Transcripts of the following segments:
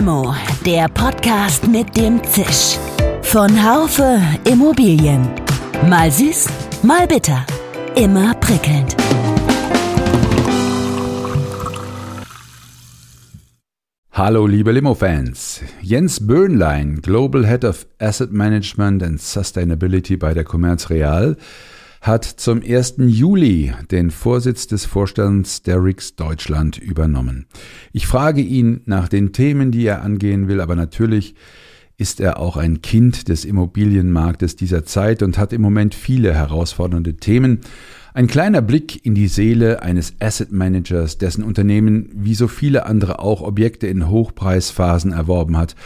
Limo, der Podcast mit dem Zisch. Von Haufe Immobilien. Mal süß, mal bitter. Immer prickelnd. Hallo liebe Limo-Fans. Jens Böhnlein, Global Head of Asset Management and Sustainability bei der Commerz Real, hat zum 1. Juli den Vorsitz des Vorstands der RIX Deutschland übernommen. Ich frage ihn nach den Themen, die er angehen will, aber natürlich ist er auch ein Kind des Immobilienmarktes dieser Zeit und hat im Moment viele herausfordernde Themen. Ein kleiner Blick in die Seele eines Asset Managers, dessen Unternehmen wie so viele andere auch Objekte in Hochpreisphasen erworben hat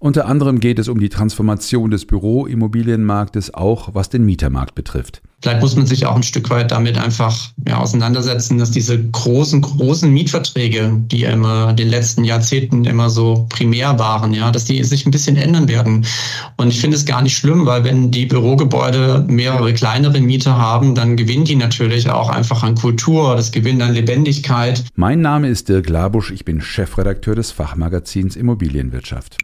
unter anderem geht es um die Transformation des Büroimmobilienmarktes, auch was den Mietermarkt betrifft. Vielleicht muss man sich auch ein Stück weit damit einfach ja, auseinandersetzen, dass diese großen, großen Mietverträge, die immer in den letzten Jahrzehnten immer so primär waren, ja, dass die sich ein bisschen ändern werden. Und ich finde es gar nicht schlimm, weil wenn die Bürogebäude mehrere kleinere Mieter haben, dann gewinnen die natürlich auch einfach an Kultur, das gewinnt an Lebendigkeit. Mein Name ist Dirk Labusch, ich bin Chefredakteur des Fachmagazins Immobilienwirtschaft.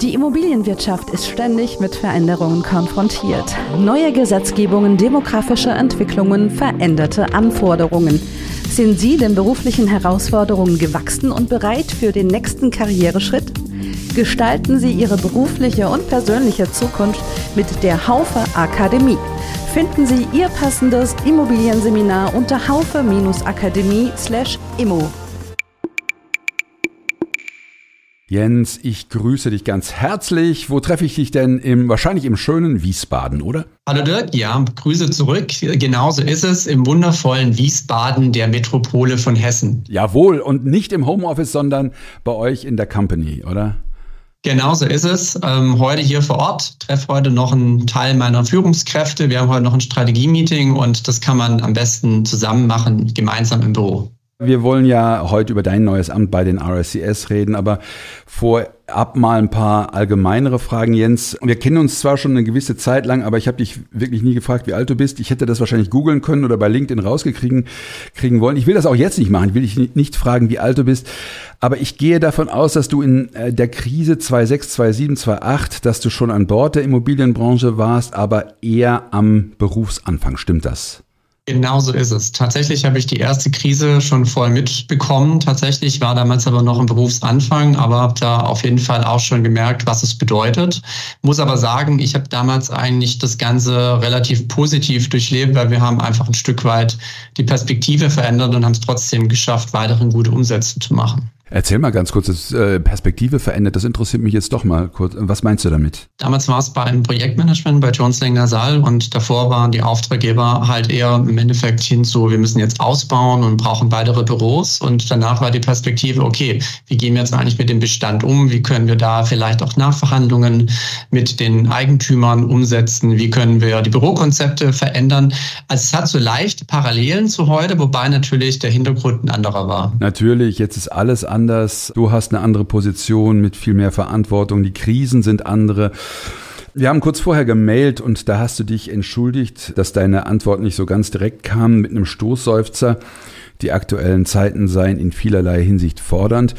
Die Immobilienwirtschaft ist ständig mit Veränderungen konfrontiert. Neue Gesetzgebungen, demografische Entwicklungen, veränderte Anforderungen. Sind Sie den beruflichen Herausforderungen gewachsen und bereit für den nächsten Karriereschritt? Gestalten Sie Ihre berufliche und persönliche Zukunft mit der Haufe Akademie. Finden Sie Ihr passendes Immobilienseminar unter haufe-akademie/immo. Jens, ich grüße dich ganz herzlich. Wo treffe ich dich denn? Im, wahrscheinlich im schönen Wiesbaden, oder? Hallo Dirk, ja, Grüße zurück. Genauso ist es im wundervollen Wiesbaden, der Metropole von Hessen. Jawohl, und nicht im Homeoffice, sondern bei euch in der Company, oder? Genauso ist es. Ähm, heute hier vor Ort, treffe heute noch einen Teil meiner Führungskräfte. Wir haben heute noch ein Strategie-Meeting und das kann man am besten zusammen machen, gemeinsam im Büro. Wir wollen ja heute über dein neues Amt bei den RSCS reden, aber vorab mal ein paar allgemeinere Fragen, Jens. Wir kennen uns zwar schon eine gewisse Zeit lang, aber ich habe dich wirklich nie gefragt, wie alt du bist. Ich hätte das wahrscheinlich googeln können oder bei LinkedIn rausgekriegen kriegen wollen. Ich will das auch jetzt nicht machen. Ich will dich nicht fragen, wie alt du bist. Aber ich gehe davon aus, dass du in äh, der Krise 26, 27, 28, dass du schon an Bord der Immobilienbranche warst, aber eher am Berufsanfang. Stimmt das? Genauso ist es. Tatsächlich habe ich die erste Krise schon voll mitbekommen. Tatsächlich war damals aber noch im Berufsanfang, aber habe da auf jeden Fall auch schon gemerkt, was es bedeutet. Muss aber sagen, ich habe damals eigentlich das Ganze relativ positiv durchlebt, weil wir haben einfach ein Stück weit die Perspektive verändert und haben es trotzdem geschafft, weiterhin gute Umsätze zu machen. Erzähl mal ganz kurz, das äh, Perspektive verändert, das interessiert mich jetzt doch mal kurz. Was meinst du damit? Damals war es bei einem Projektmanagement bei Jones Lang Saal und davor waren die Auftraggeber halt eher im Endeffekt hin so, wir müssen jetzt ausbauen und brauchen weitere Büros und danach war die Perspektive, okay, wie gehen wir jetzt eigentlich mit dem Bestand um? Wie können wir da vielleicht auch Nachverhandlungen mit den Eigentümern umsetzen? Wie können wir die Bürokonzepte verändern? Also es hat so leicht Parallelen zu heute, wobei natürlich der Hintergrund ein anderer war. Natürlich, jetzt ist alles anders anders, du hast eine andere Position mit viel mehr Verantwortung, die Krisen sind andere. Wir haben kurz vorher gemailt und da hast du dich entschuldigt, dass deine Antwort nicht so ganz direkt kam mit einem Stoßseufzer. Die aktuellen Zeiten seien in vielerlei Hinsicht fordernd.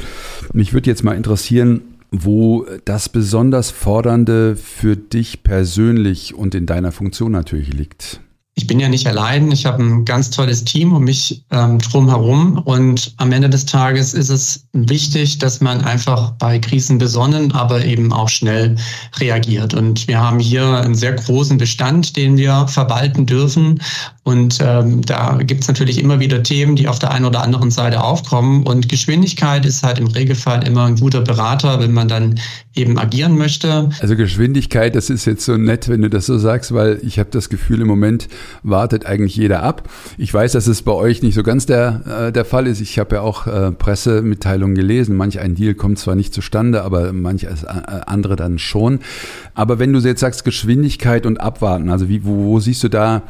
Mich würde jetzt mal interessieren, wo das besonders Fordernde für dich persönlich und in deiner Funktion natürlich liegt ich bin ja nicht allein. Ich habe ein ganz tolles Team um mich ähm, drumherum. Und am Ende des Tages ist es wichtig, dass man einfach bei Krisen besonnen, aber eben auch schnell reagiert. Und wir haben hier einen sehr großen Bestand, den wir verwalten dürfen. Und ähm, da gibt es natürlich immer wieder Themen, die auf der einen oder anderen Seite aufkommen. Und Geschwindigkeit ist halt im Regelfall immer ein guter Berater, wenn man dann eben agieren möchte. Also Geschwindigkeit, das ist jetzt so nett, wenn du das so sagst, weil ich habe das Gefühl, im Moment wartet eigentlich jeder ab. Ich weiß, dass es bei euch nicht so ganz der, äh, der Fall ist. Ich habe ja auch äh, Pressemitteilungen gelesen. Manch ein Deal kommt zwar nicht zustande, aber manch äh, andere dann schon. Aber wenn du jetzt sagst Geschwindigkeit und Abwarten, also wie, wo, wo siehst du da,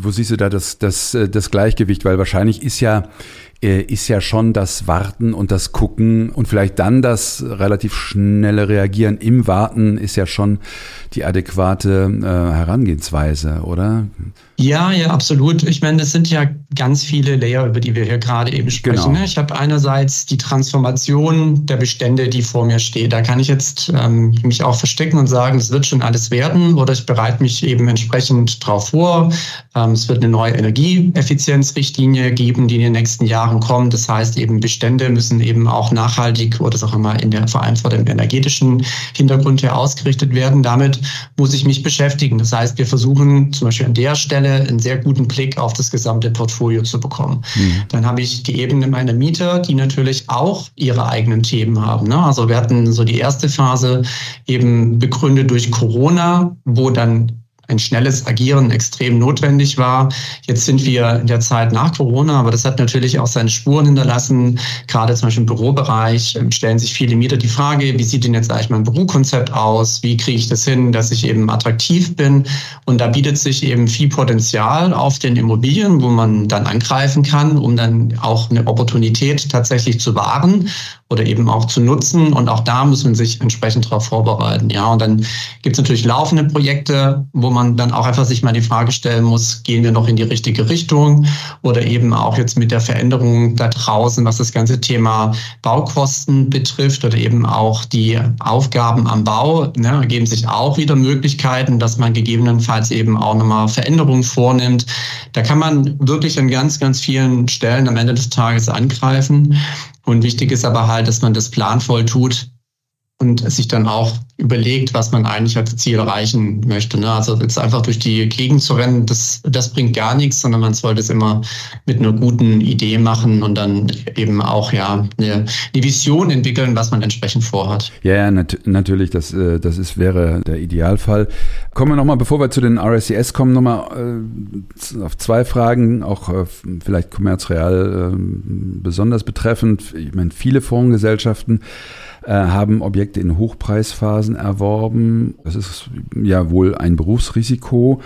wo siehst du da das, das, äh, das Gleichgewicht? Weil wahrscheinlich ist ja äh, ist ja schon das Warten und das Gucken und vielleicht dann das relativ schnelle Reagieren im Warten ist ja schon die adäquate äh, Herangehensweise, oder? Ja, ja, absolut. Ich meine, es sind ja ganz viele Layer, über die wir hier gerade eben sprechen. Genau. Ich habe einerseits die Transformation der Bestände, die vor mir steht. Da kann ich jetzt ähm, mich auch verstecken und sagen, es wird schon alles werden oder ich bereite mich eben entsprechend darauf vor. Ähm, es wird eine neue Energieeffizienzrichtlinie geben, die in den nächsten Jahren kommt. Das heißt, eben Bestände müssen eben auch nachhaltig oder auch immer in der, vor allem vor dem energetischen Hintergrund her ausgerichtet werden. Damit muss ich mich beschäftigen. Das heißt, wir versuchen zum Beispiel an der Stelle einen sehr guten Blick auf das gesamte Portfolio zu bekommen. Mhm. Dann habe ich die Ebene meiner Mieter, die natürlich auch ihre eigenen Themen haben. Ne? Also wir hatten so die erste Phase eben begründet durch Corona, wo dann ein schnelles Agieren extrem notwendig war. Jetzt sind wir in der Zeit nach Corona, aber das hat natürlich auch seine Spuren hinterlassen. Gerade zum Beispiel im Bürobereich ähm, stellen sich viele Mieter die Frage, wie sieht denn jetzt eigentlich mein Bürokonzept aus? Wie kriege ich das hin, dass ich eben attraktiv bin? Und da bietet sich eben viel Potenzial auf den Immobilien, wo man dann angreifen kann, um dann auch eine Opportunität tatsächlich zu wahren oder eben auch zu nutzen. Und auch da muss man sich entsprechend darauf vorbereiten. Ja, und dann gibt es natürlich laufende Projekte, wo man dann auch einfach sich mal die Frage stellen muss, gehen wir noch in die richtige Richtung oder eben auch jetzt mit der Veränderung da draußen, was das ganze Thema Baukosten betrifft oder eben auch die Aufgaben am Bau, ne, ergeben sich auch wieder Möglichkeiten, dass man gegebenenfalls eben auch nochmal Veränderungen vornimmt. Da kann man wirklich an ganz, ganz vielen Stellen am Ende des Tages angreifen. Und wichtig ist aber halt, dass man das planvoll tut und sich dann auch überlegt, was man eigentlich als Ziel erreichen möchte. Ne? Also jetzt einfach durch die Gegend zu rennen, das, das bringt gar nichts, sondern man sollte es immer mit einer guten Idee machen und dann eben auch ja eine, eine Vision entwickeln, was man entsprechend vorhat. Ja, ja nat natürlich, das, äh, das ist, wäre der Idealfall. Kommen wir nochmal, bevor wir zu den RSCS kommen, nochmal äh, auf zwei Fragen, auch äh, vielleicht kommerzreal äh, besonders betreffend. Ich meine, viele Fondsgesellschaften äh, haben Objekte in Hochpreisphasen erworben. Das ist ja wohl ein Berufsrisiko.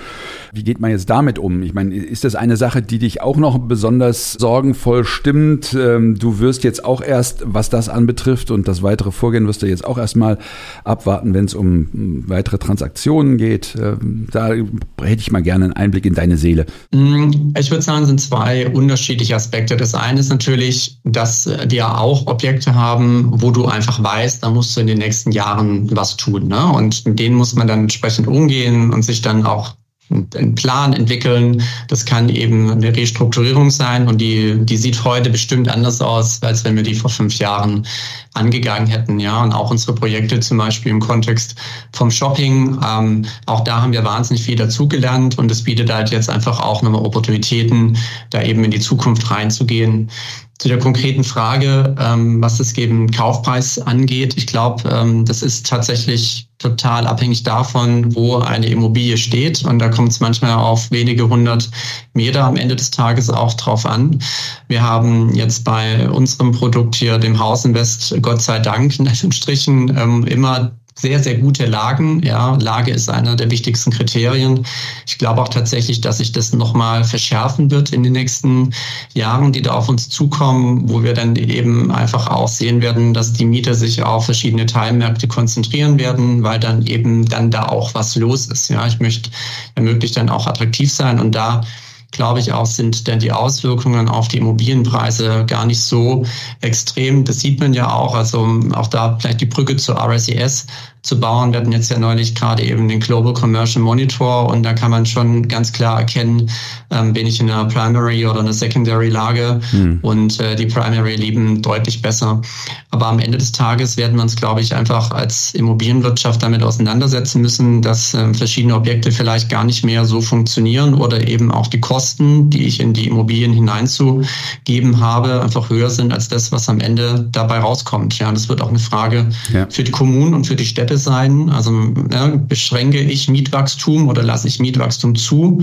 Wie geht man jetzt damit um? Ich meine, ist das eine Sache, die dich auch noch besonders sorgenvoll stimmt? Ähm, du wirst jetzt auch erst, was das anbetrifft und das weitere Vorgehen wirst du jetzt auch erstmal abwarten, wenn es um weitere Transaktionen geht. Ähm, da hätte ich mal gerne einen Einblick in deine Seele. Mm, ich würde sagen, es sind zwei unterschiedliche Aspekte. Das eine ist natürlich, dass wir auch Objekte haben, wo du einfach weiß, da musst du in den nächsten Jahren was tun. Ne? Und mit denen muss man dann entsprechend umgehen und sich dann auch einen Plan entwickeln. Das kann eben eine Restrukturierung sein und die, die sieht heute bestimmt anders aus, als wenn wir die vor fünf Jahren angegangen hätten. Ja, und auch unsere Projekte zum Beispiel im Kontext vom Shopping. Ähm, auch da haben wir wahnsinnig viel dazugelernt und es bietet halt jetzt einfach auch nochmal Opportunitäten, da eben in die Zukunft reinzugehen. Zu der konkreten Frage, ähm, was das eben Kaufpreis angeht, ich glaube, ähm, das ist tatsächlich total abhängig davon, wo eine Immobilie steht. Und da kommt es manchmal auf wenige hundert Meter am Ende des Tages auch drauf an. Wir haben jetzt bei unserem Produkt hier, dem Haus Invest, Gott sei Dank, in Anführungsstrichen, ähm, immer sehr, sehr gute Lagen. Ja, Lage ist einer der wichtigsten Kriterien. Ich glaube auch tatsächlich, dass sich das nochmal verschärfen wird in den nächsten Jahren, die da auf uns zukommen, wo wir dann eben einfach auch sehen werden, dass die Mieter sich auf verschiedene Teilmärkte konzentrieren werden, weil dann eben dann da auch was los ist. Ja, ich möchte ermöglicht dann auch attraktiv sein und da glaube ich auch, sind denn die Auswirkungen auf die Immobilienpreise gar nicht so extrem. Das sieht man ja auch. Also auch da vielleicht die Brücke zur RSES zu bauen. Wir hatten jetzt ja neulich gerade eben den Global Commercial Monitor und da kann man schon ganz klar erkennen, ähm, bin ich in einer Primary oder einer Secondary Lage hm. und äh, die Primary lieben deutlich besser. Aber am Ende des Tages werden wir uns, glaube ich, einfach als Immobilienwirtschaft damit auseinandersetzen müssen, dass äh, verschiedene Objekte vielleicht gar nicht mehr so funktionieren oder eben auch die Kosten, die ich in die Immobilien hineinzugeben habe, einfach höher sind als das, was am Ende dabei rauskommt. Ja, das wird auch eine Frage ja. für die Kommunen und für die Städte sein? Also ne, beschränke ich Mietwachstum oder lasse ich Mietwachstum zu?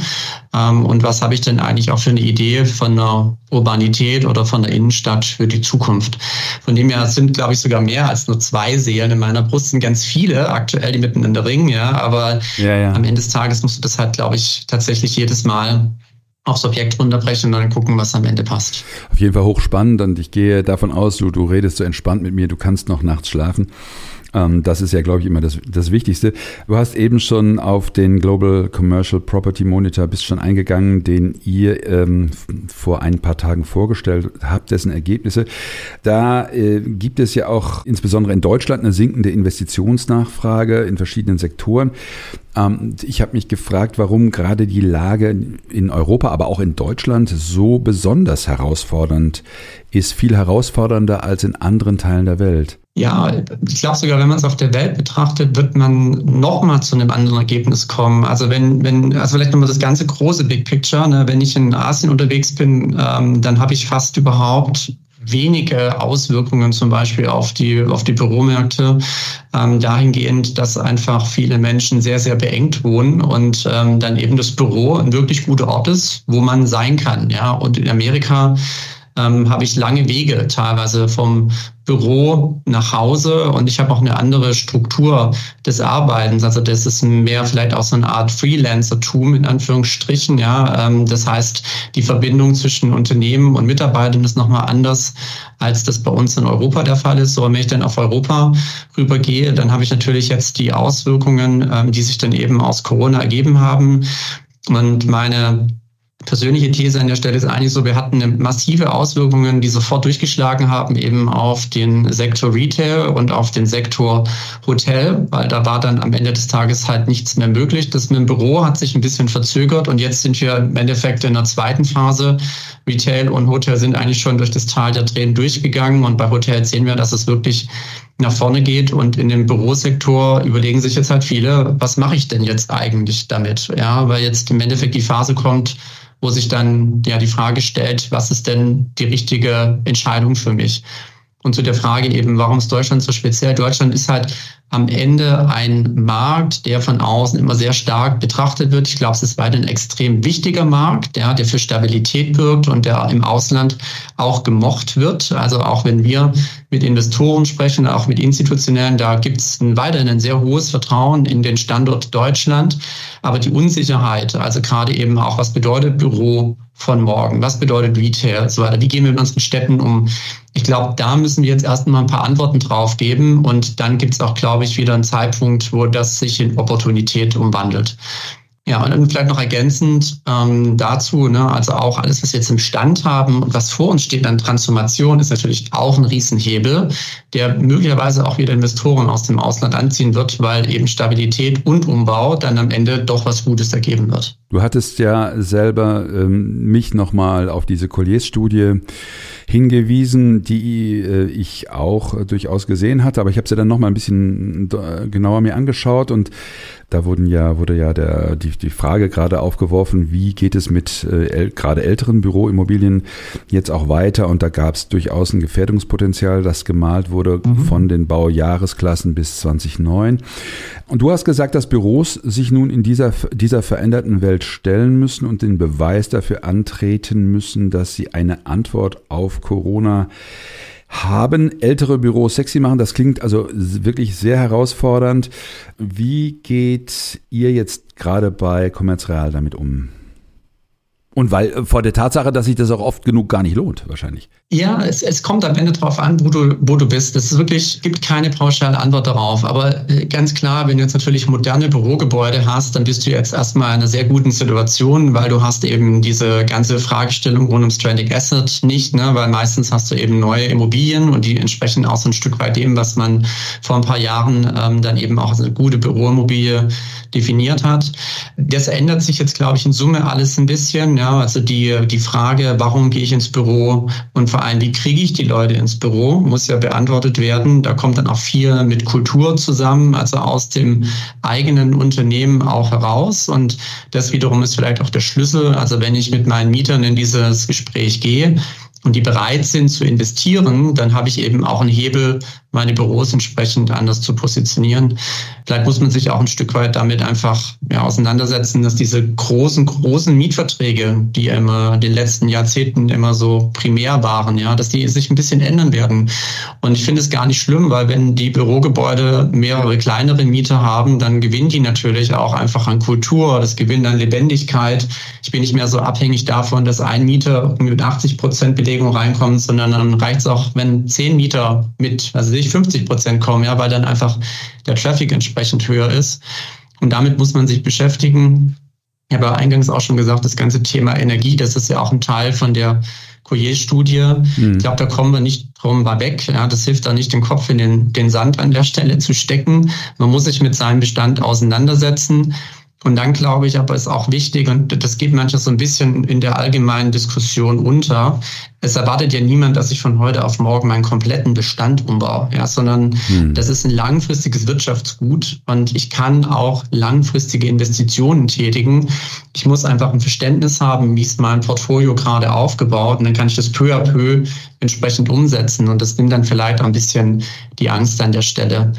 Ähm, und was habe ich denn eigentlich auch für eine Idee von einer Urbanität oder von der Innenstadt für die Zukunft? Von dem her sind, glaube ich, sogar mehr als nur zwei Seelen in meiner Brust, sind ganz viele aktuell, die miteinander ringen, ja. Aber ja, ja. am Ende des Tages musst du das halt, glaube ich, tatsächlich jedes Mal aufs Objekt runterbrechen und dann gucken, was am Ende passt. Auf jeden Fall hochspannend und ich gehe davon aus, du, du redest so entspannt mit mir, du kannst noch nachts schlafen. Ähm, das ist ja, glaube ich, immer das, das Wichtigste. Du hast eben schon auf den Global Commercial Property Monitor bist schon eingegangen, den ihr ähm, vor ein paar Tagen vorgestellt habt, dessen Ergebnisse. Da äh, gibt es ja auch insbesondere in Deutschland eine sinkende Investitionsnachfrage in verschiedenen Sektoren. Ähm, ich habe mich gefragt, warum gerade die Lage in Europa, aber auch in Deutschland so besonders herausfordernd ist, viel herausfordernder als in anderen Teilen der Welt. Ja, ich glaube sogar, wenn man es auf der Welt betrachtet, wird man nochmal zu einem anderen Ergebnis kommen. Also wenn, wenn, also vielleicht nochmal das ganze große Big Picture, ne? wenn ich in Asien unterwegs bin, ähm, dann habe ich fast überhaupt wenige Auswirkungen zum Beispiel auf die, auf die Büromärkte, ähm, dahingehend, dass einfach viele Menschen sehr, sehr beengt wohnen und ähm, dann eben das Büro ein wirklich guter Ort ist, wo man sein kann. Ja, und in Amerika ähm, habe ich lange Wege teilweise vom Büro nach Hause und ich habe auch eine andere Struktur des Arbeitens. Also das ist mehr vielleicht auch so eine Art Freelancer-Tum in Anführungsstrichen. Ja, ähm, das heißt, die Verbindung zwischen Unternehmen und Mitarbeitern ist nochmal anders, als das bei uns in Europa der Fall ist. So, wenn ich dann auf Europa rübergehe, dann habe ich natürlich jetzt die Auswirkungen, ähm, die sich dann eben aus Corona ergeben haben. Und meine persönliche These an der Stelle ist eigentlich so, wir hatten massive Auswirkungen, die sofort durchgeschlagen haben, eben auf den Sektor Retail und auf den Sektor Hotel, weil da war dann am Ende des Tages halt nichts mehr möglich. Das mit dem Büro hat sich ein bisschen verzögert und jetzt sind wir im Endeffekt in der zweiten Phase. Retail und Hotel sind eigentlich schon durch das Tal der Tränen durchgegangen und bei Hotel sehen wir, dass es wirklich nach vorne geht und in dem Bürosektor überlegen sich jetzt halt viele, was mache ich denn jetzt eigentlich damit? Ja, weil jetzt im Endeffekt die Phase kommt, wo sich dann ja die Frage stellt, was ist denn die richtige Entscheidung für mich? Und zu der Frage eben, warum ist Deutschland so speziell? Deutschland ist halt am Ende ein Markt, der von außen immer sehr stark betrachtet wird. Ich glaube, es ist weiter ein extrem wichtiger Markt, der, der für Stabilität wirkt und der im Ausland auch gemocht wird. Also auch wenn wir mit Investoren sprechen, auch mit institutionellen, da gibt es weiterhin ein sehr hohes Vertrauen in den Standort Deutschland. Aber die Unsicherheit, also gerade eben auch, was bedeutet Büro von morgen? Was bedeutet Retail? So weiter. Wie gehen wir mit unseren Städten um? Ich glaube, da müssen wir jetzt erstmal ein paar Antworten drauf geben und dann gibt es auch, glaube ich, wieder einen Zeitpunkt, wo das sich in Opportunität umwandelt. Ja, und dann vielleicht noch ergänzend ähm, dazu, ne, also auch alles, was wir jetzt im Stand haben und was vor uns steht an Transformation, ist natürlich auch ein Riesenhebel, der möglicherweise auch wieder Investoren aus dem Ausland anziehen wird, weil eben Stabilität und Umbau dann am Ende doch was Gutes ergeben wird. Du hattest ja selber ähm, mich nochmal auf diese Colliers-Studie hingewiesen, die äh, ich auch äh, durchaus gesehen hatte, aber ich habe sie dann nochmal ein bisschen äh, genauer mir angeschaut und da wurden ja, wurde ja der, die, die Frage gerade aufgeworfen, wie geht es mit äh, gerade älteren Büroimmobilien jetzt auch weiter? Und da gab es durchaus ein Gefährdungspotenzial, das gemalt wurde mhm. von den Baujahresklassen bis 2009. Und du hast gesagt, dass Büros sich nun in dieser, dieser veränderten Welt stellen müssen und den Beweis dafür antreten müssen, dass sie eine Antwort auf Corona haben ältere Büros sexy machen. Das klingt also wirklich sehr herausfordernd. Wie geht ihr jetzt gerade bei Commerzreal damit um? Und weil äh, vor der Tatsache, dass sich das auch oft genug gar nicht lohnt, wahrscheinlich. Ja, es, es kommt am Ende darauf an, wo du, wo du bist. Es ist wirklich, gibt keine pauschale Antwort darauf. Aber äh, ganz klar, wenn du jetzt natürlich moderne Bürogebäude hast, dann bist du jetzt erstmal in einer sehr guten Situation, weil du hast eben diese ganze Fragestellung rund um Stranded Asset nicht, ne? weil meistens hast du eben neue Immobilien und die entsprechen auch so ein Stück weit dem, was man vor ein paar Jahren ähm, dann eben auch als eine gute Büroimmobilie definiert hat. Das ändert sich jetzt, glaube ich, in Summe alles ein bisschen. Ja, also die, die Frage, warum gehe ich ins Büro und vor allem, wie kriege ich die Leute ins Büro, muss ja beantwortet werden. Da kommt dann auch viel mit Kultur zusammen, also aus dem eigenen Unternehmen auch heraus. Und das wiederum ist vielleicht auch der Schlüssel. Also wenn ich mit meinen Mietern in dieses Gespräch gehe, und die bereit sind zu investieren, dann habe ich eben auch einen Hebel, meine Büros entsprechend anders zu positionieren. Vielleicht muss man sich auch ein Stück weit damit einfach ja, auseinandersetzen, dass diese großen, großen Mietverträge, die immer in den letzten Jahrzehnten immer so primär waren, ja, dass die sich ein bisschen ändern werden. Und ich finde es gar nicht schlimm, weil wenn die Bürogebäude mehrere kleinere Mieter haben, dann gewinnen die natürlich auch einfach an Kultur, das gewinnt an Lebendigkeit. Ich bin nicht mehr so abhängig davon, dass ein Mieter mit 80 Prozent Belegung reinkommt, sondern dann reicht es auch, wenn zehn Mieter mit, also nicht 50 Prozent kommen, ja, weil dann einfach der Traffic entsprechend höher ist. Und damit muss man sich beschäftigen. Ich habe eingangs auch schon gesagt, das ganze Thema Energie, das ist ja auch ein Teil von der Collier-Studie. Mhm. Ich glaube, da kommen wir nicht drum mal weg. Ja, das hilft da nicht, den Kopf in den, den Sand an der Stelle zu stecken. Man muss sich mit seinem Bestand auseinandersetzen. Und dann glaube ich aber ist auch wichtig, und das geht manchmal so ein bisschen in der allgemeinen Diskussion unter, es erwartet ja niemand, dass ich von heute auf morgen meinen kompletten Bestand umbaue, ja, sondern hm. das ist ein langfristiges Wirtschaftsgut und ich kann auch langfristige Investitionen tätigen. Ich muss einfach ein Verständnis haben, wie ist mein Portfolio gerade aufgebaut und dann kann ich das peu à peu entsprechend umsetzen und das nimmt dann vielleicht auch ein bisschen die Angst an der Stelle.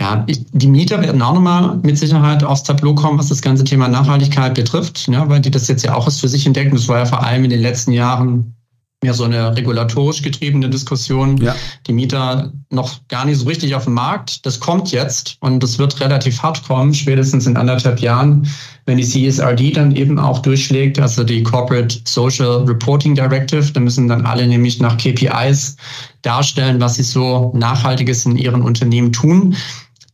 Ja, die Mieter werden auch nochmal mit Sicherheit aufs Tableau kommen, was das ganze Thema Nachhaltigkeit betrifft, ja, weil die das jetzt ja auch erst für sich entdecken. Das war ja vor allem in den letzten Jahren mehr so eine regulatorisch getriebene Diskussion. Ja. Die Mieter noch gar nicht so richtig auf dem Markt. Das kommt jetzt und das wird relativ hart kommen, spätestens in anderthalb Jahren, wenn die CSRD dann eben auch durchschlägt, also die Corporate Social Reporting Directive. Da müssen dann alle nämlich nach KPIs darstellen, was sie so Nachhaltiges in ihren Unternehmen tun.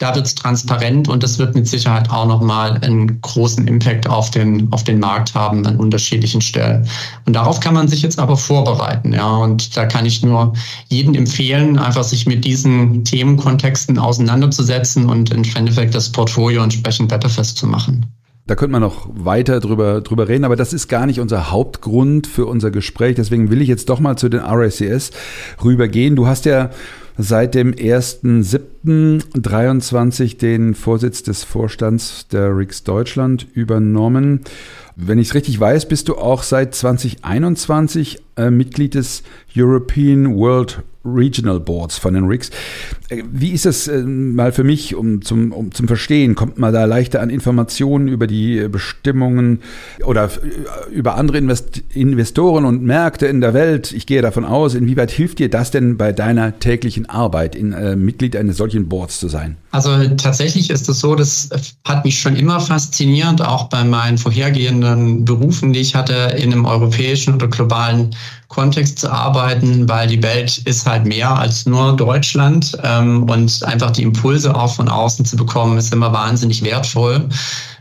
Da wird es transparent und das wird mit Sicherheit auch nochmal einen großen Impact auf den, auf den Markt haben an unterschiedlichen Stellen. Und darauf kann man sich jetzt aber vorbereiten. Ja, und da kann ich nur jedem empfehlen, einfach sich mit diesen Themenkontexten auseinanderzusetzen und im Endeffekt das Portfolio entsprechend wetterfest zu machen. Da könnte man noch weiter drüber, drüber reden, aber das ist gar nicht unser Hauptgrund für unser Gespräch. Deswegen will ich jetzt doch mal zu den RACS rübergehen. Du hast ja seit dem 1.7.23 den Vorsitz des Vorstands der RIX Deutschland übernommen. Wenn ich es richtig weiß, bist du auch seit 2021 äh, Mitglied des European World Regional Boards von den RICS. Äh, wie ist es äh, mal für mich, um zum, um zum Verstehen? Kommt man da leichter an Informationen über die Bestimmungen oder äh, über andere Invest Investoren und Märkte in der Welt? Ich gehe davon aus, inwieweit hilft dir das denn bei deiner täglichen Arbeit, in, äh, Mitglied eines solchen Boards zu sein? Also tatsächlich ist es so, das hat mich schon immer fasziniert, auch bei meinen vorhergehenden Berufen, die ich hatte, in einem europäischen oder globalen Kontext zu arbeiten, weil die Welt ist halt mehr als nur Deutschland ähm, und einfach die Impulse auch von außen zu bekommen, ist immer wahnsinnig wertvoll.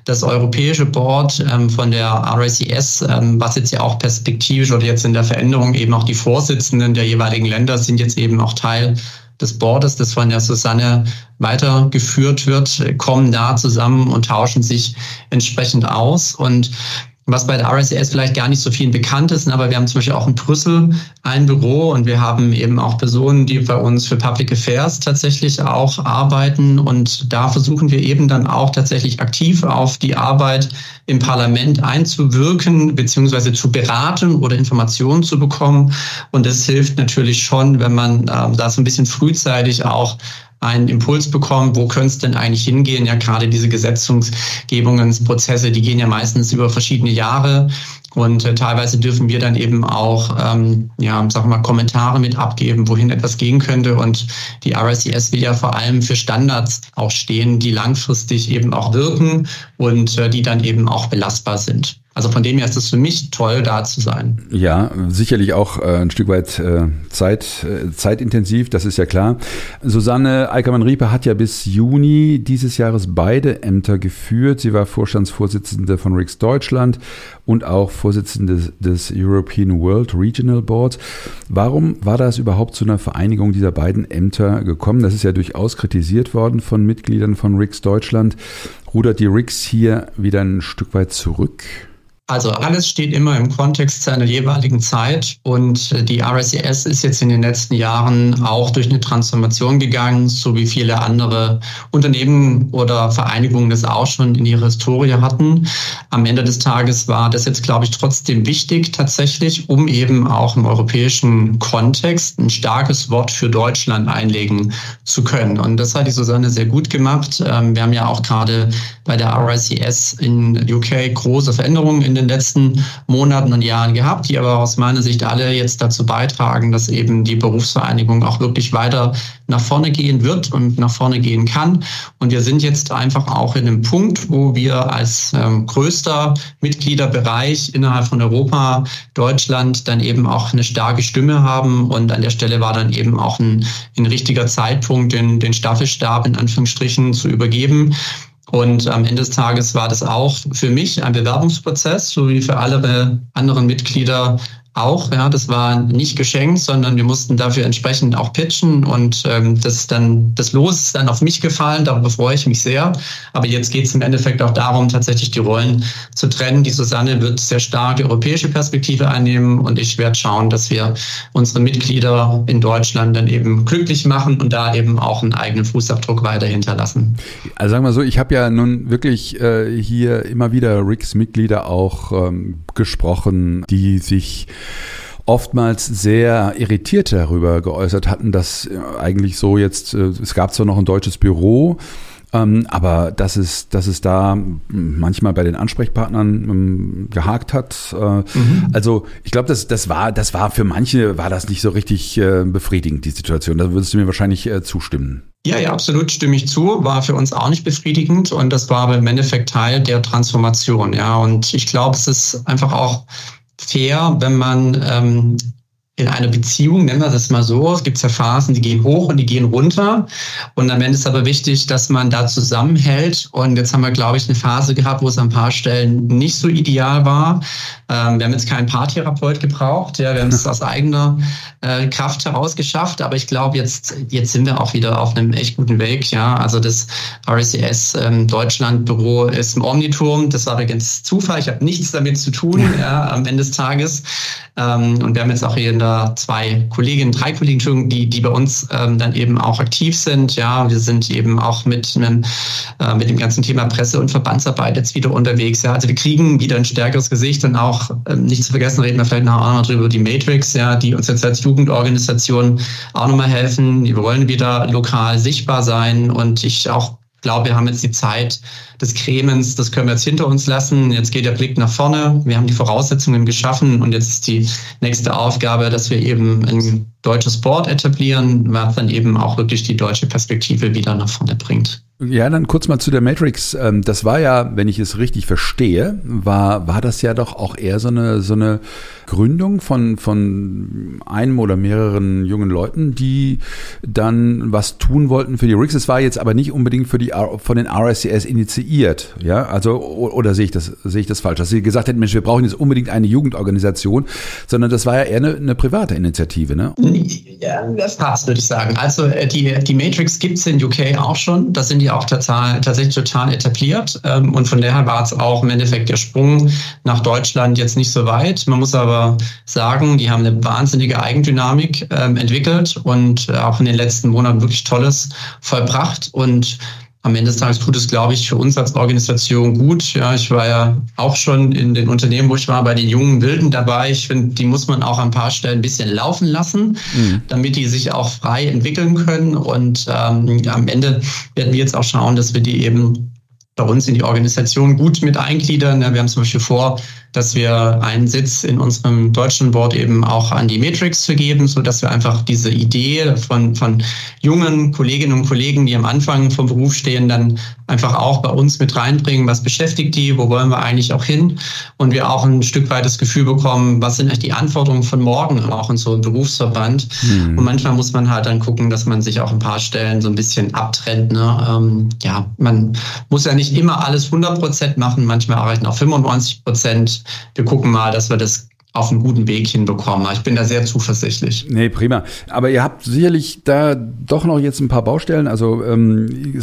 Das europäische Board ähm, von der RICS, ähm, was jetzt ja auch perspektivisch oder jetzt in der Veränderung eben auch die Vorsitzenden der jeweiligen Länder sind jetzt eben auch Teil des Boards, das von der Susanne weitergeführt wird, kommen da zusammen und tauschen sich entsprechend aus. Und was bei der RSCS vielleicht gar nicht so vielen bekannt ist, aber wir haben zum Beispiel auch in Brüssel ein Büro und wir haben eben auch Personen, die bei uns für Public Affairs tatsächlich auch arbeiten. Und da versuchen wir eben dann auch tatsächlich aktiv auf die Arbeit im Parlament einzuwirken beziehungsweise zu beraten oder Informationen zu bekommen. Und es hilft natürlich schon, wenn man ähm, da so ein bisschen frühzeitig auch einen Impuls bekommen, wo könnte es denn eigentlich hingehen? Ja, gerade diese Gesetzgebungsprozesse, die gehen ja meistens über verschiedene Jahre. Und äh, teilweise dürfen wir dann eben auch, ähm, ja, sagen wir mal, Kommentare mit abgeben, wohin etwas gehen könnte. Und die RICS will ja vor allem für Standards auch stehen, die langfristig eben auch wirken und äh, die dann eben auch belastbar sind. Also von dem her ist es für mich toll, da zu sein. Ja, sicherlich auch äh, ein Stück weit äh, Zeit, äh, zeitintensiv, das ist ja klar. Susanne Eickermann-Riepe hat ja bis Juni dieses Jahres beide Ämter geführt. Sie war Vorstandsvorsitzende von RIX Deutschland und auch Vorsitzende des European World Regional Boards. Warum war das überhaupt zu einer Vereinigung dieser beiden Ämter gekommen? Das ist ja durchaus kritisiert worden von Mitgliedern von RIX Deutschland. Rudert die RIX hier wieder ein Stück weit zurück? Also alles steht immer im Kontext seiner jeweiligen Zeit und äh, die RSES ist jetzt in den letzten Jahren auch durch eine Transformation gegangen, so wie viele andere Unternehmen oder Vereinigungen das auch schon in ihrer Historie hatten. Am Ende des Tages war das jetzt, glaube ich, trotzdem wichtig tatsächlich, um eben auch im europäischen Kontext ein starkes Wort für Deutschland einlegen zu können. Und das hat die Susanne sehr gut gemacht. Ähm, wir haben ja auch gerade bei der RSES in UK große Veränderungen in den letzten Monaten und Jahren gehabt, die aber aus meiner Sicht alle jetzt dazu beitragen, dass eben die Berufsvereinigung auch wirklich weiter nach vorne gehen wird und nach vorne gehen kann. Und wir sind jetzt einfach auch in einem Punkt, wo wir als ähm, größter Mitgliederbereich innerhalb von Europa, Deutschland, dann eben auch eine starke Stimme haben. Und an der Stelle war dann eben auch ein, ein richtiger Zeitpunkt, den, den Staffelstab in Anführungsstrichen zu übergeben. Und am Ende des Tages war das auch für mich ein Bewerbungsprozess, so wie für alle anderen Mitglieder auch. Ja, das war nicht geschenkt, sondern wir mussten dafür entsprechend auch pitchen und ähm, das dann das Los ist dann auf mich gefallen. Darüber freue ich mich sehr. Aber jetzt geht es im Endeffekt auch darum, tatsächlich die Rollen zu trennen. Die Susanne wird sehr stark die europäische Perspektive einnehmen und ich werde schauen, dass wir unsere Mitglieder in Deutschland dann eben glücklich machen und da eben auch einen eigenen Fußabdruck weiter hinterlassen. Also sagen wir so, ich habe ja nun wirklich äh, hier immer wieder Ricks Mitglieder auch ähm, gesprochen, die sich oftmals sehr irritiert darüber geäußert hatten, dass äh, eigentlich so jetzt, äh, es gab zwar noch ein deutsches Büro, ähm, aber dass es, dass es da manchmal bei den Ansprechpartnern ähm, gehakt hat. Äh, mhm. Also ich glaube, das, das war, das war für manche war das nicht so richtig befriedigend, die Situation. Da würdest du mir wahrscheinlich zustimmen. Ja, ja, absolut stimme ich zu. War für uns auch nicht befriedigend und das war aber im Endeffekt Teil der Transformation. Ja, und ich glaube, es ist einfach auch fair, wenn man ähm, in einer Beziehung, nennen wir das mal so, es gibt ja Phasen, die gehen hoch und die gehen runter. Und am Ende ist aber wichtig, dass man da zusammenhält. Und jetzt haben wir, glaube ich, eine Phase gehabt, wo es an ein paar Stellen nicht so ideal war. Ähm, wir haben jetzt keinen Paartherapeut gebraucht. Ja, wir haben es aus eigener äh, Kraft heraus geschafft. Aber ich glaube, jetzt, jetzt sind wir auch wieder auf einem echt guten Weg. Ja, also das RCS ähm, Deutschland Büro ist im Omniturm. Das war übrigens Zufall. Ich habe nichts damit zu tun ja, am Ende des Tages. Ähm, und wir haben jetzt auch hier da zwei Kolleginnen, drei Kollegen, die, die bei uns ähm, dann eben auch aktiv sind. Ja, wir sind eben auch mit einem, äh, mit dem ganzen Thema Presse- und Verbandsarbeit jetzt wieder unterwegs. Ja, also wir kriegen wieder ein stärkeres Gesicht und auch ähm, nicht zu vergessen, reden wir vielleicht noch drüber, die Matrix, ja, die uns jetzt als Jugendorganisation auch nochmal helfen. Wir wollen wieder lokal sichtbar sein und ich auch glaube, wir haben jetzt die Zeit des Cremens, das können wir jetzt hinter uns lassen. Jetzt geht der Blick nach vorne. Wir haben die Voraussetzungen geschaffen und jetzt ist die nächste Aufgabe, dass wir eben ein deutsches Board etablieren, was dann eben auch wirklich die deutsche Perspektive wieder nach vorne bringt. Ja, dann kurz mal zu der Matrix. Ähm, das war ja, wenn ich es richtig verstehe, war, war das ja doch auch eher so eine, so eine Gründung von, von einem oder mehreren jungen Leuten, die dann was tun wollten für die RICS. Es war jetzt aber nicht unbedingt für die, von den RSCS initiiert. Ja, also, oder sehe ich das, sehe ich das falsch? Dass sie gesagt hätten, Mensch, wir brauchen jetzt unbedingt eine Jugendorganisation, sondern das war ja eher eine, eine private Initiative, ne? Ja, das passt, würde ich sagen. Also, äh, die, die Matrix gibt es in UK auch schon. Das sind die auch total, tatsächlich total etabliert. Ähm, und von daher war es auch im Endeffekt der Sprung nach Deutschland jetzt nicht so weit. Man muss aber sagen, die haben eine wahnsinnige Eigendynamik ähm, entwickelt und äh, auch in den letzten Monaten wirklich Tolles vollbracht. Und am Ende des Tages tut es, glaube ich, für uns als Organisation gut. Ja, ich war ja auch schon in den Unternehmen, wo ich war, bei den jungen Wilden dabei. Ich finde, die muss man auch an ein paar Stellen ein bisschen laufen lassen, mhm. damit die sich auch frei entwickeln können. Und ähm, am Ende werden wir jetzt auch schauen, dass wir die eben bei uns in die Organisation gut mit eingliedern. Wir haben zum Beispiel vor, dass wir einen Sitz in unserem deutschen Board eben auch an die Matrix vergeben, so dass wir einfach diese Idee von, von jungen Kolleginnen und Kollegen, die am Anfang vom Beruf stehen, dann einfach auch bei uns mit reinbringen. Was beschäftigt die? Wo wollen wir eigentlich auch hin? Und wir auch ein Stück weit das Gefühl bekommen, was sind eigentlich die Anforderungen von morgen auch in so einem Berufsverband? Mhm. Und manchmal muss man halt dann gucken, dass man sich auch ein paar Stellen so ein bisschen abtrennt. Ne? Ähm, ja, man muss ja nicht immer alles 100 Prozent machen. Manchmal erreichen auch 95 Prozent wir gucken mal, dass wir das auf einen guten Weg hinbekommen. Ich bin da sehr zuversichtlich. Nee, prima. Aber ihr habt sicherlich da doch noch jetzt ein paar Baustellen. Also ähm,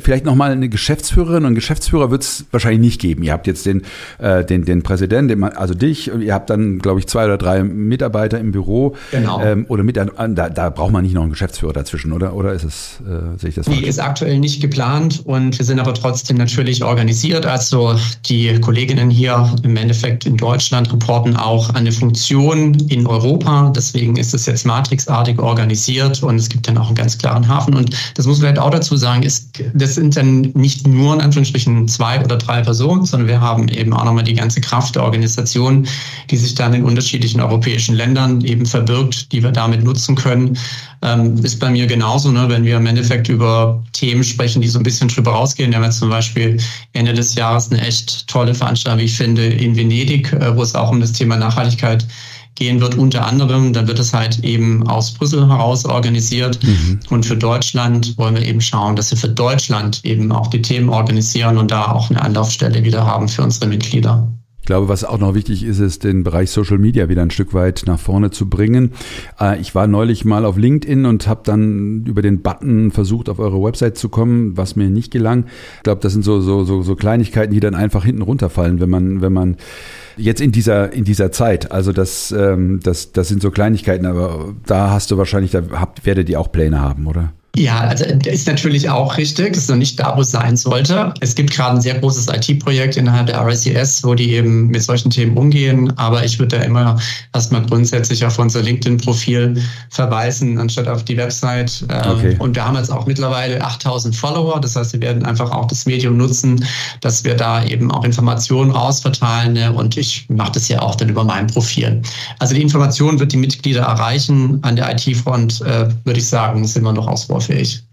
vielleicht nochmal eine Geschäftsführerin und Geschäftsführer wird es wahrscheinlich nicht geben. Ihr habt jetzt den, äh, den, den Präsidenten, also dich, ihr habt dann, glaube ich, zwei oder drei Mitarbeiter im Büro. Genau. Ähm, oder mit, da, da braucht man nicht noch einen Geschäftsführer dazwischen, oder? Oder ist es, äh, sehe ich das falsch? Nee, ist aktuell nicht geplant und wir sind aber trotzdem natürlich organisiert. Also die Kolleginnen hier im Endeffekt in Deutschland reporten auch eine Funktion in Europa. Deswegen ist es jetzt matrixartig organisiert und es gibt dann auch einen ganz klaren Hafen. Und das muss man vielleicht auch dazu sagen, ist, das sind dann nicht nur in Anführungsstrichen zwei oder drei Personen, sondern wir haben eben auch nochmal die ganze Kraft der Organisation, die sich dann in unterschiedlichen europäischen Ländern eben verbirgt, die wir damit nutzen können. Ähm, ist bei mir genauso, ne, wenn wir im Endeffekt über Themen sprechen, die so ein bisschen drüber rausgehen. Wir haben jetzt zum Beispiel Ende des Jahres eine echt tolle Veranstaltung, wie ich finde, in Venedig, äh, wo es auch um das Thema Nachhaltigkeit gehen wird, unter anderem. Dann wird es halt eben aus Brüssel heraus organisiert. Mhm. Und für Deutschland wollen wir eben schauen, dass wir für Deutschland eben auch die Themen organisieren und da auch eine Anlaufstelle wieder haben für unsere Mitglieder. Ich glaube, was auch noch wichtig ist, ist den Bereich Social Media wieder ein Stück weit nach vorne zu bringen. Äh, ich war neulich mal auf LinkedIn und habe dann über den Button versucht, auf eure Website zu kommen, was mir nicht gelang. Ich glaube, das sind so, so, so, so Kleinigkeiten, die dann einfach hinten runterfallen, wenn man, wenn man jetzt in dieser, in dieser Zeit. Also das, ähm, das, das sind so Kleinigkeiten, aber da hast du wahrscheinlich, da habt, werdet ihr auch Pläne haben, oder? Ja, also ist natürlich auch richtig. Das ist noch nicht da, wo es sein sollte. Es gibt gerade ein sehr großes IT-Projekt innerhalb der RSCS, wo die eben mit solchen Themen umgehen. Aber ich würde da immer erstmal grundsätzlich auf unser LinkedIn-Profil verweisen, anstatt auf die Website. Ähm, okay. Und wir haben jetzt auch mittlerweile 8000 Follower. Das heißt, wir werden einfach auch das Medium nutzen, dass wir da eben auch Informationen rausverteilen. Ne? Und ich mache das ja auch dann über mein Profil. Also die Information wird die Mitglieder erreichen. An der IT-Front äh, würde ich sagen, sind wir noch ausbaufähig ausbaufähig.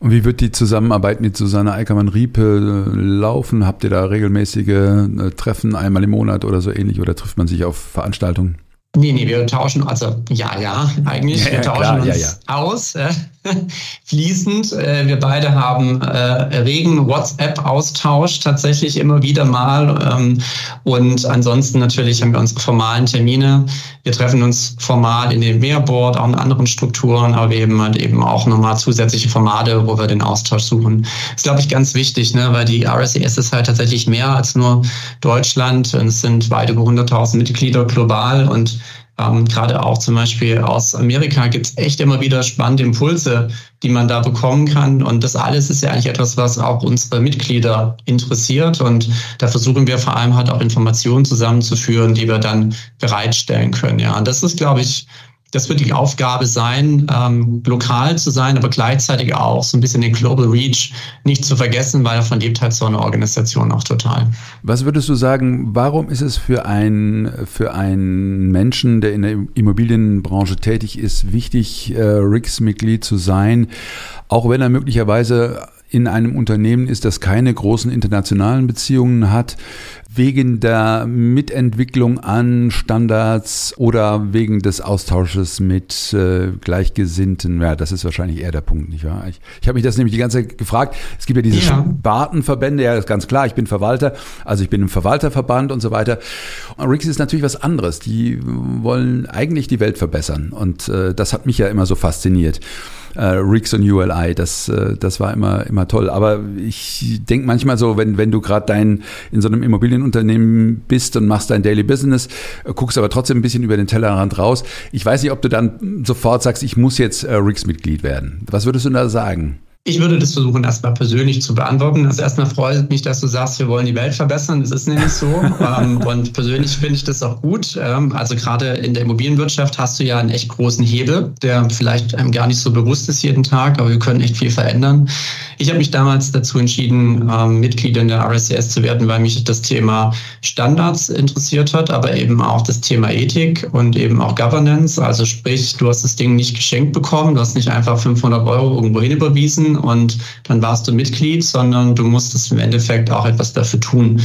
Und wie wird die Zusammenarbeit mit Susanne Eickermann-Riepe äh, laufen? Habt ihr da regelmäßige äh, Treffen einmal im Monat oder so ähnlich oder trifft man sich auf Veranstaltungen? Nee, nee, wir tauschen, also ja, ja, eigentlich. Ja, wir tauschen klar, uns ja, ja. aus, äh, fließend. Äh, wir beide haben äh, regen WhatsApp-Austausch tatsächlich immer wieder mal. Ähm, und ansonsten natürlich haben wir unsere formalen Termine. Wir treffen uns formal in dem Mehrboard, auch in anderen Strukturen, aber wir haben halt eben auch nochmal zusätzliche Formate, wo wir den Austausch suchen. Das ist, glaube ich, ganz wichtig, ne, weil die RSES ist halt tatsächlich mehr als nur Deutschland. Es sind weit über 100.000 Mitglieder global und ähm, Gerade auch zum Beispiel aus Amerika gibt es echt immer wieder spannende Impulse, die man da bekommen kann. Und das alles ist ja eigentlich etwas, was auch unsere Mitglieder interessiert. Und da versuchen wir vor allem halt auch Informationen zusammenzuführen, die wir dann bereitstellen können. Ja, und das ist, glaube ich, das wird die Aufgabe sein, ähm, lokal zu sein, aber gleichzeitig auch so ein bisschen den Global Reach nicht zu vergessen, weil davon lebt halt so eine Organisation auch total. Was würdest du sagen, warum ist es für einen, für einen Menschen, der in der Immobilienbranche tätig ist, wichtig, äh, RICS-Mitglied zu sein, auch wenn er möglicherweise in einem Unternehmen ist, das keine großen internationalen Beziehungen hat, wegen der Mitentwicklung an Standards oder wegen des Austausches mit äh, Gleichgesinnten? Ja, das ist wahrscheinlich eher der Punkt, nicht wahr? Ich, ich habe mich das nämlich die ganze Zeit gefragt. Es gibt ja diese ja. Spartenverbände, ja, ist ganz klar, ich bin Verwalter, also ich bin im Verwalterverband und so weiter. Und Rix ist natürlich was anderes. Die wollen eigentlich die Welt verbessern und äh, das hat mich ja immer so fasziniert äh, Rigs und ULI. Das, äh, das war immer, immer toll. Aber ich denke manchmal so, wenn, wenn du gerade dein in so einem Immobilienunternehmen bist und machst dein Daily Business, äh, guckst aber trotzdem ein bisschen über den Tellerrand raus. Ich weiß nicht, ob du dann sofort sagst, ich muss jetzt äh, Rigs-Mitglied werden. Was würdest du da sagen? Ich würde das versuchen, erstmal persönlich zu beantworten. Also erstmal freut mich, dass du sagst, wir wollen die Welt verbessern. Das ist nämlich so. Ähm, und persönlich finde ich das auch gut. Ähm, also gerade in der Immobilienwirtschaft hast du ja einen echt großen Hebel, der vielleicht einem gar nicht so bewusst ist jeden Tag, aber wir können echt viel verändern. Ich habe mich damals dazu entschieden, ähm, Mitglied in der RSCS zu werden, weil mich das Thema Standards interessiert hat, aber eben auch das Thema Ethik und eben auch Governance. Also sprich, du hast das Ding nicht geschenkt bekommen, du hast nicht einfach 500 Euro irgendwo hin überwiesen und dann warst du Mitglied, sondern du musstest im Endeffekt auch etwas dafür tun.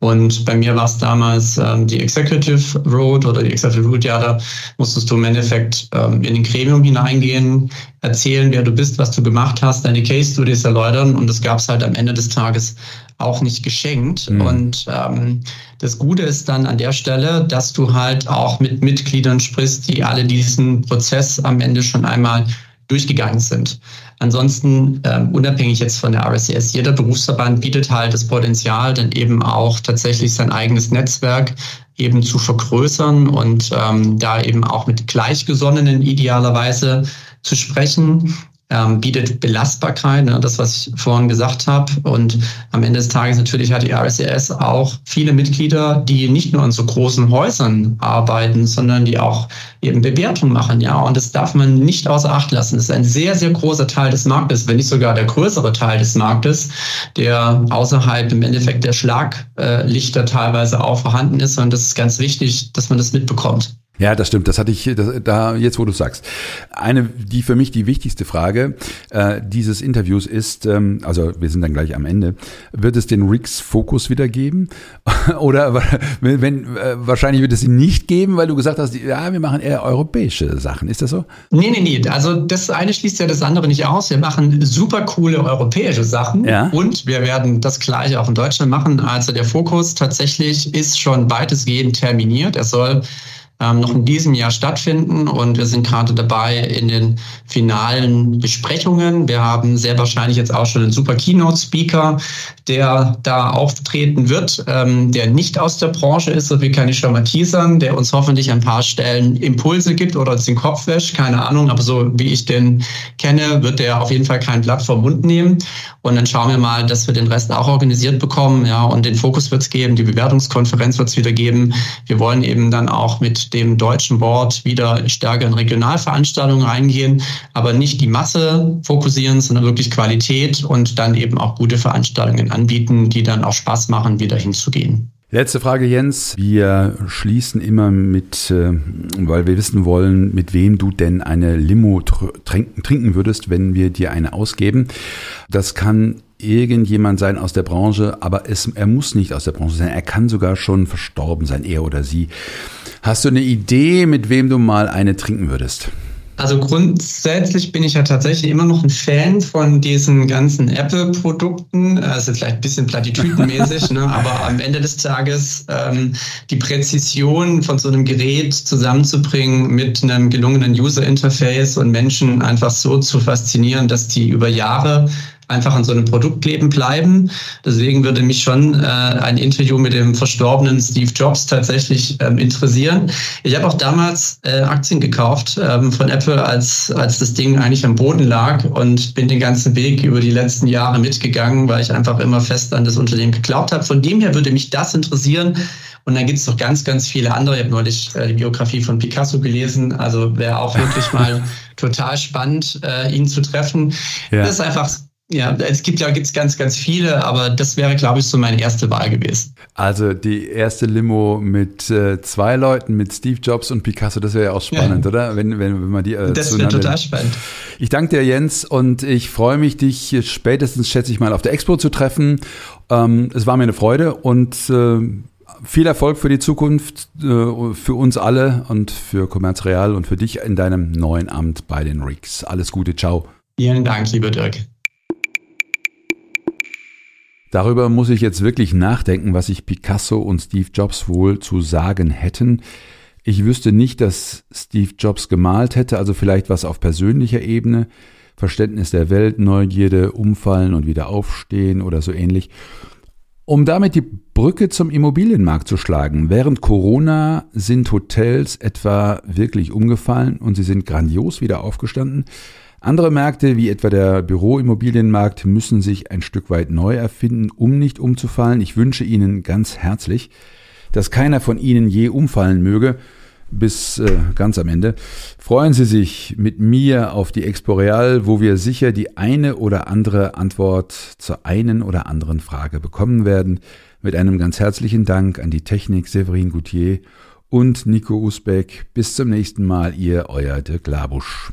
Und bei mir war es damals ähm, die Executive Road oder die Executive Road, ja, da musstest du im Endeffekt ähm, in den Gremium hineingehen, erzählen, wer du bist, was du gemacht hast, deine Case Studies erläutern. Und das gab es halt am Ende des Tages auch nicht geschenkt. Mhm. Und ähm, das Gute ist dann an der Stelle, dass du halt auch mit Mitgliedern sprichst, die alle diesen Prozess am Ende schon einmal durchgegangen sind. Ansonsten, ähm, unabhängig jetzt von der RSCS, jeder Berufsverband bietet halt das Potenzial, dann eben auch tatsächlich sein eigenes Netzwerk eben zu vergrößern und ähm, da eben auch mit Gleichgesonnenen idealerweise zu sprechen ähm, bietet Belastbarkeit, ne, das, was ich vorhin gesagt habe. Und am Ende des Tages natürlich hat die RSES auch viele Mitglieder, die nicht nur an so großen Häusern arbeiten, sondern die auch eben Bewertung machen. Ja, und das darf man nicht außer Acht lassen. Das ist ein sehr, sehr großer Teil des Marktes, wenn nicht sogar der größere Teil des Marktes, der außerhalb im Endeffekt der Schlaglichter teilweise auch vorhanden ist. Und das ist ganz wichtig, dass man das mitbekommt. Ja, das stimmt. Das hatte ich das, da jetzt, wo du sagst. Eine, die für mich die wichtigste Frage äh, dieses Interviews ist, ähm, also wir sind dann gleich am Ende, wird es den Rix Fokus wieder geben? Oder wenn äh, wahrscheinlich wird es ihn nicht geben, weil du gesagt hast, ja, wir machen eher europäische Sachen. Ist das so? Nee, nee, nee. Also das eine schließt ja das andere nicht aus. Wir machen super coole europäische Sachen ja. und wir werden das gleiche auch in Deutschland machen. Also der Fokus tatsächlich ist schon weitestgehend terminiert. Er soll ähm, noch in diesem Jahr stattfinden und wir sind gerade dabei in den finalen Besprechungen. Wir haben sehr wahrscheinlich jetzt auch schon einen super Keynote-Speaker, der da auftreten wird, ähm, der nicht aus der Branche ist, so viel kann ich schon mal teasern, der uns hoffentlich ein paar Stellen Impulse gibt oder uns den Kopf wäscht, keine Ahnung, aber so wie ich den kenne, wird der auf jeden Fall kein Blatt vom Mund nehmen und dann schauen wir mal, dass wir den Rest auch organisiert bekommen, ja, und den Fokus wird es geben, die Bewertungskonferenz wird es wieder geben. Wir wollen eben dann auch mit dem deutschen Board wieder stärker in Regionalveranstaltungen reingehen, aber nicht die Masse fokussieren, sondern wirklich Qualität und dann eben auch gute Veranstaltungen anbieten, die dann auch Spaß machen, wieder hinzugehen. Letzte Frage, Jens. Wir schließen immer mit, äh, weil wir wissen wollen, mit wem du denn eine Limo trinken würdest, wenn wir dir eine ausgeben. Das kann irgendjemand sein aus der Branche, aber es, er muss nicht aus der Branche sein. Er kann sogar schon verstorben sein, er oder sie. Hast du eine Idee, mit wem du mal eine trinken würdest? Also grundsätzlich bin ich ja tatsächlich immer noch ein Fan von diesen ganzen Apple-Produkten. Also vielleicht ein bisschen platitüdenmäßig, ne? aber am Ende des Tages ähm, die Präzision von so einem Gerät zusammenzubringen mit einem gelungenen User-Interface und Menschen einfach so zu faszinieren, dass die über Jahre einfach an so einem Produkt kleben bleiben. Deswegen würde mich schon äh, ein Interview mit dem verstorbenen Steve Jobs tatsächlich ähm, interessieren. Ich habe auch damals äh, Aktien gekauft ähm, von Apple, als, als das Ding eigentlich am Boden lag und bin den ganzen Weg über die letzten Jahre mitgegangen, weil ich einfach immer fest an das Unternehmen geglaubt habe. Von dem her würde mich das interessieren. Und dann gibt es noch ganz, ganz viele andere. Ich habe neulich äh, die Biografie von Picasso gelesen. Also wäre auch wirklich mal total spannend, äh, ihn zu treffen. Ja. Das ist einfach ja, es gibt ja gibt's ganz, ganz viele, aber das wäre, glaube ich, so meine erste Wahl gewesen. Also die erste Limo mit äh, zwei Leuten, mit Steve Jobs und Picasso, das wäre ja auch spannend, ja. oder? Wenn, wenn, wenn man die. Äh, das wäre total spannend. Ich danke dir, Jens, und ich freue mich, dich spätestens, schätze ich mal, auf der Expo zu treffen. Ähm, es war mir eine Freude und äh, viel Erfolg für die Zukunft, äh, für uns alle und für Commerz Real und für dich in deinem neuen Amt bei den RICS. Alles Gute, ciao. Vielen Dank, lieber Dirk. Darüber muss ich jetzt wirklich nachdenken, was sich Picasso und Steve Jobs wohl zu sagen hätten. Ich wüsste nicht, dass Steve Jobs gemalt hätte, also vielleicht was auf persönlicher Ebene, Verständnis der Welt, Neugierde, Umfallen und wieder aufstehen oder so ähnlich. Um damit die Brücke zum Immobilienmarkt zu schlagen, während Corona sind Hotels etwa wirklich umgefallen und sie sind grandios wieder aufgestanden. Andere Märkte, wie etwa der Büroimmobilienmarkt, müssen sich ein Stück weit neu erfinden, um nicht umzufallen. Ich wünsche Ihnen ganz herzlich, dass keiner von Ihnen je umfallen möge, bis äh, ganz am Ende. Freuen Sie sich mit mir auf die Expo Real, wo wir sicher die eine oder andere Antwort zur einen oder anderen Frage bekommen werden. Mit einem ganz herzlichen Dank an die Technik Severin Goutier und Nico Usbeck. Bis zum nächsten Mal, ihr euer Dirk Labusch.